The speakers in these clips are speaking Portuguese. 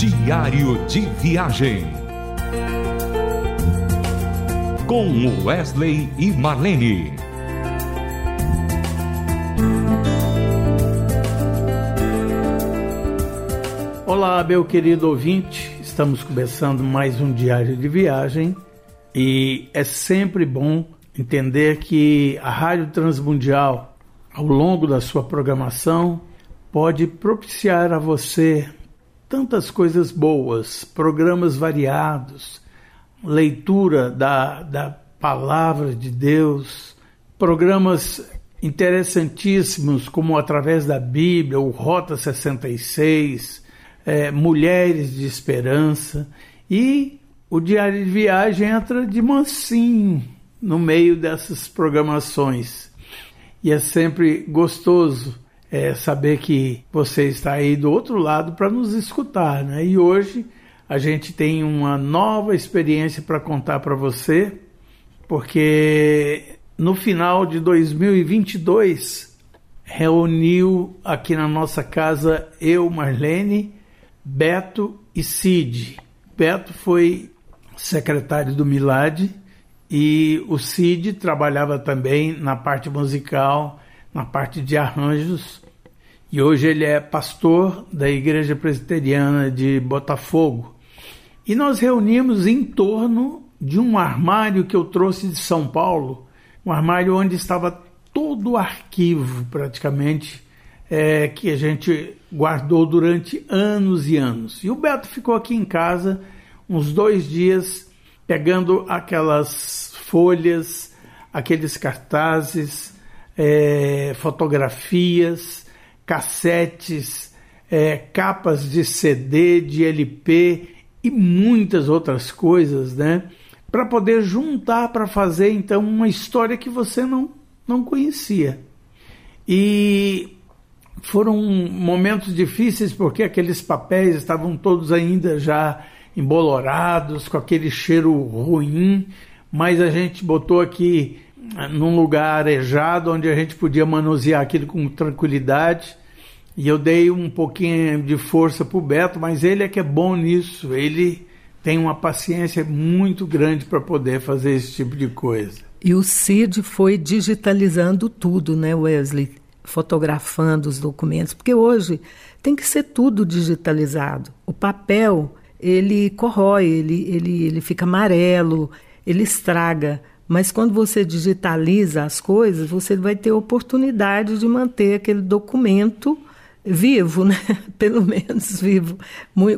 Diário de Viagem. Com Wesley e Marlene. Olá, meu querido ouvinte. Estamos começando mais um Diário de Viagem e é sempre bom entender que a Rádio Transmundial, ao longo da sua programação, pode propiciar a você tantas coisas boas, programas variados, leitura da, da palavra de Deus, programas interessantíssimos como através da Bíblia, o Rota 66, é, Mulheres de Esperança e o Diário de Viagem entra de mansinho no meio dessas programações. E é sempre gostoso é, saber que você está aí do outro lado para nos escutar, né? E hoje a gente tem uma nova experiência para contar para você, porque no final de 2022 reuniu aqui na nossa casa eu, Marlene, Beto e Cid. Beto foi secretário do Milad e o Cid trabalhava também na parte musical na parte de arranjos e hoje ele é pastor da Igreja Presbiteriana de Botafogo. E nós reunimos em torno de um armário que eu trouxe de São Paulo, um armário onde estava todo o arquivo praticamente é, que a gente guardou durante anos e anos. E o Beto ficou aqui em casa uns dois dias pegando aquelas folhas, aqueles cartazes, é, fotografias, cassetes, é, capas de CD, de LP e muitas outras coisas, né? Para poder juntar para fazer então uma história que você não, não conhecia. E foram momentos difíceis porque aqueles papéis estavam todos ainda já embolorados, com aquele cheiro ruim, mas a gente botou aqui num lugar arejado onde a gente podia manusear aquilo com tranquilidade. E eu dei um pouquinho de força para o Beto, mas ele é que é bom nisso. Ele tem uma paciência muito grande para poder fazer esse tipo de coisa. E o Cid foi digitalizando tudo, né, Wesley? Fotografando os documentos, porque hoje tem que ser tudo digitalizado. O papel, ele corrói, ele, ele, ele fica amarelo, ele estraga. Mas quando você digitaliza as coisas, você vai ter oportunidade de manter aquele documento vivo, né? Pelo menos vivo.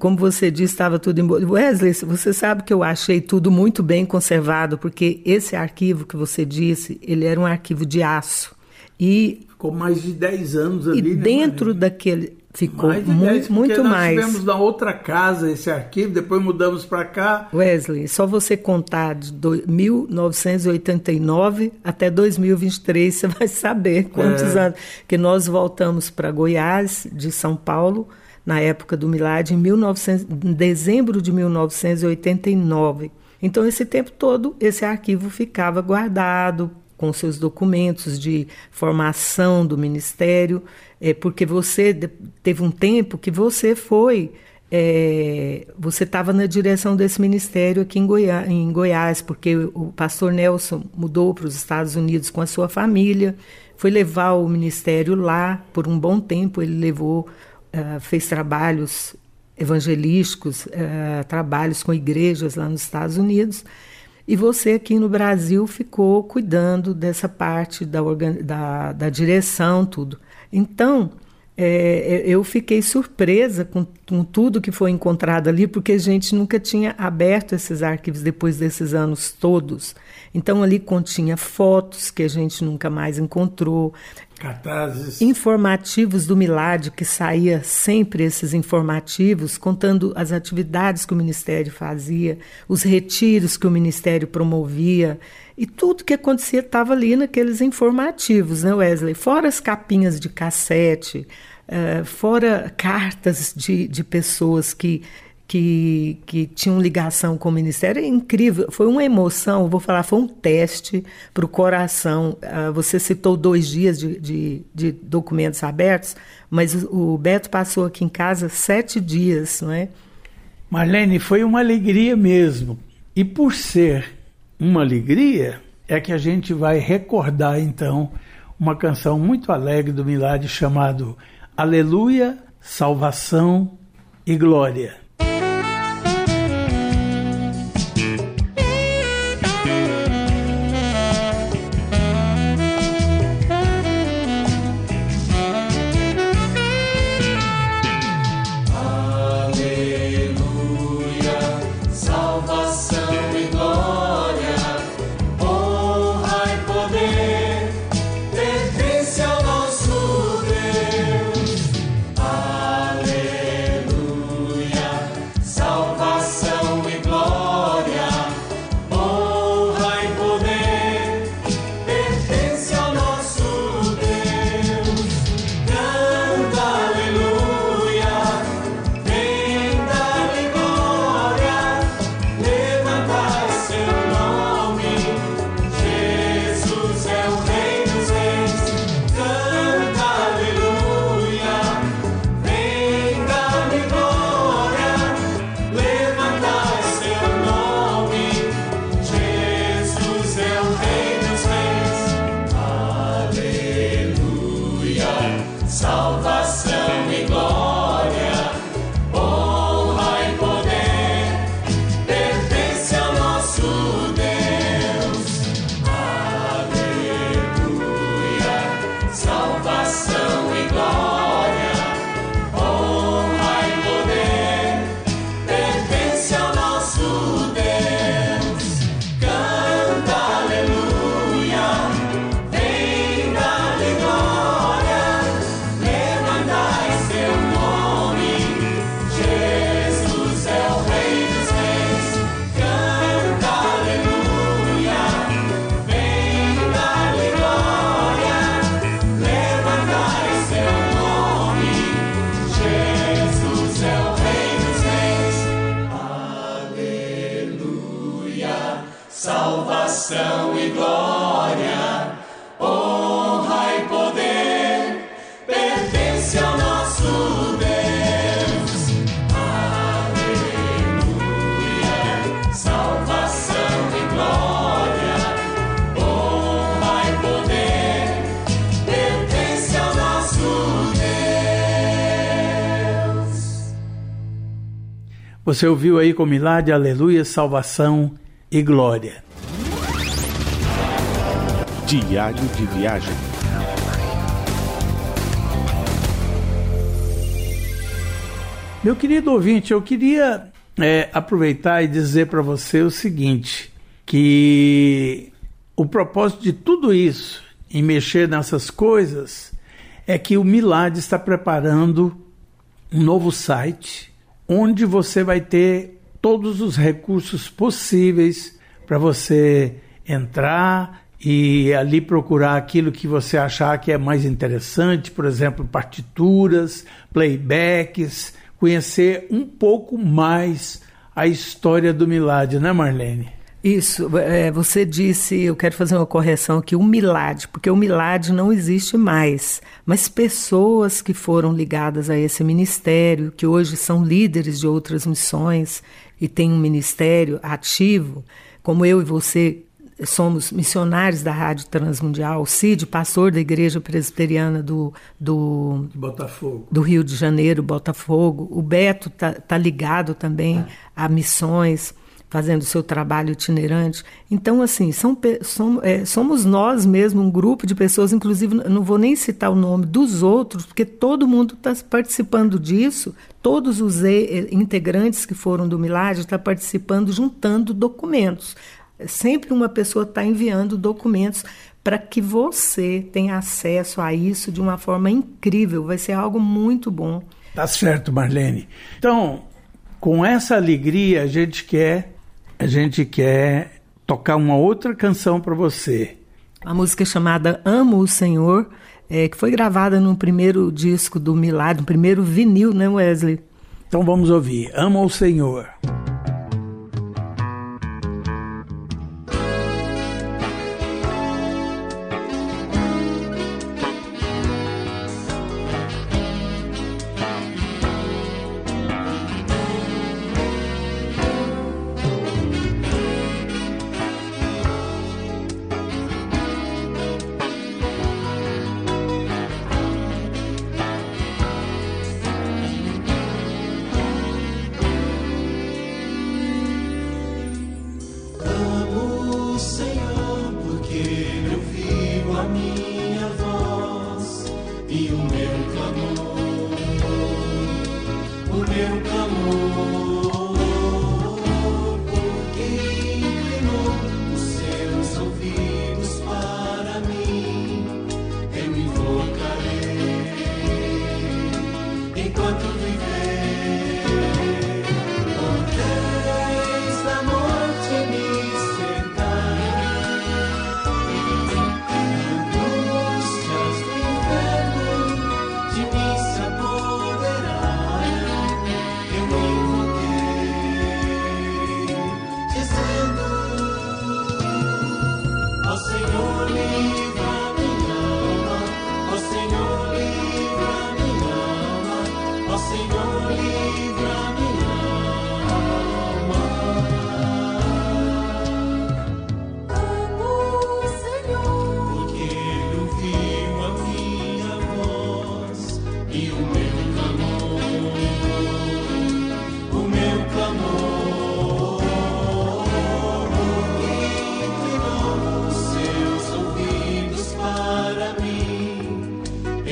Como você disse, estava tudo em Wesley, você sabe que eu achei tudo muito bem conservado, porque esse arquivo que você disse, ele era um arquivo de aço. E ficou mais de 10 anos ali, E né, dentro Maria? daquele Ficou mais muito, 10, muito nós mais. tivemos na outra casa esse arquivo, depois mudamos para cá. Wesley, só você contar de do, 1989 até 2023, você vai saber quantos É. anos. Que nós voltamos para Goiás, de São Paulo, na época do Milad, em, 1900, em dezembro de 1989. Então, esse tempo todo, esse arquivo ficava guardado com seus documentos de formação do Ministério, é, porque você teve um tempo que você foi, é, você estava na direção desse ministério aqui em, Goiá- em Goiás, porque o pastor Nelson mudou para os Estados Unidos com a sua família, foi levar o ministério lá por um bom tempo, ele levou, ah, fez trabalhos evangelísticos, eh, trabalhos com igrejas lá nos Estados Unidos. E você aqui no Brasil ficou cuidando dessa parte da, da, da direção, tudo. Então, é, eu fiquei surpresa com, com tudo que foi encontrado ali, porque a gente nunca tinha aberto esses arquivos depois desses anos todos. Então, ali continha fotos que a gente nunca mais encontrou, Cartazes. informativos do Milad, que saía sempre esses informativos, contando as atividades que o Ministério fazia, os retiros que o Ministério promovia, e tudo que acontecia estava ali naqueles informativos, né, Wesley? Fora as capinhas de cassete, eh, fora cartas de, de pessoas que que, que tinham ligação com o Ministério. É incrível, foi uma emoção, vou falar, foi um teste para o coração. Ah, você citou dois dias de, de, de documentos abertos, mas o Beto passou aqui em casa sete dias, não é? Marlene, foi uma alegria mesmo. E por ser uma alegria, é que a gente vai recordar então uma canção muito alegre do Milagre chamado Aleluia, Salvação e Glória. salvação. Você ouviu aí com milagre, aleluia, salvação e glória. Diário de viagem. Meu querido ouvinte, eu queria é, aproveitar e dizer para você o seguinte: que o propósito de tudo isso, em mexer nessas coisas, é que o Milad está preparando um novo site onde você vai ter todos os recursos possíveis para você entrar e ali procurar aquilo que você achar que é mais interessante, por exemplo, partituras, playbacks, conhecer um pouco mais a história do Milad, né, Marlene? Isso, é, você disse, eu quero fazer uma correção aqui, o Milad, porque o Milad não existe mais, mas pessoas que foram ligadas a esse ministério, que hoje são líderes de outras missões e têm um ministério ativo, como eu e você somos missionários da Rádio Transmundial, o Cid, pastor da Igreja Presbiteriana do, do, Botafogo. do Rio de Janeiro, Botafogo, o Beto está tá ligado também a missões fazendo seu trabalho itinerante. Então, assim, são, é, somos nós mesmo, um grupo de pessoas, inclusive, não vou nem citar o nome dos outros, porque todo mundo está participando disso, todos os integrantes que foram do Milagre estão tá participando, juntando documentos. Sempre uma pessoa está enviando documentos para que você tenha acesso a isso de uma forma incrível, vai ser algo muito bom. Tá certo, Marlene. Então, com essa alegria, a gente quer a gente quer tocar uma outra canção para você. A música é chamada Amo o Senhor, é, que foi gravada no primeiro disco do Milagre, no primeiro vinil, né, Wesley? Então vamos ouvir. Amo o Senhor.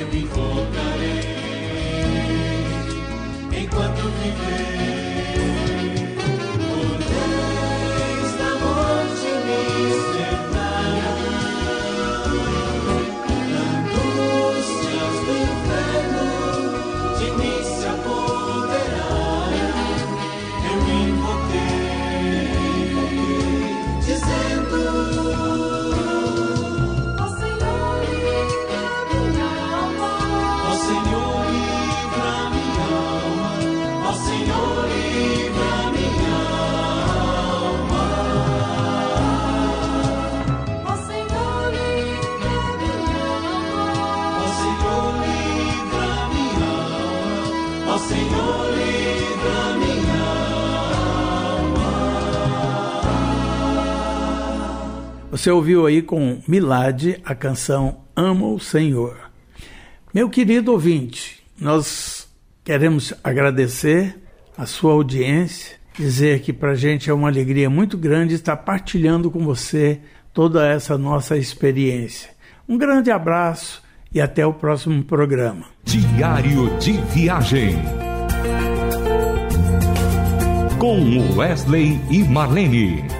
Here we Você ouviu aí com Milad a canção Amo o Senhor. Meu querido ouvinte, nós queremos agradecer a sua audiência, dizer que para a gente é uma alegria muito grande estar partilhando com você toda essa nossa experiência. Um grande abraço e até o próximo programa. Diário de Viagem. Com Wesley e Marlene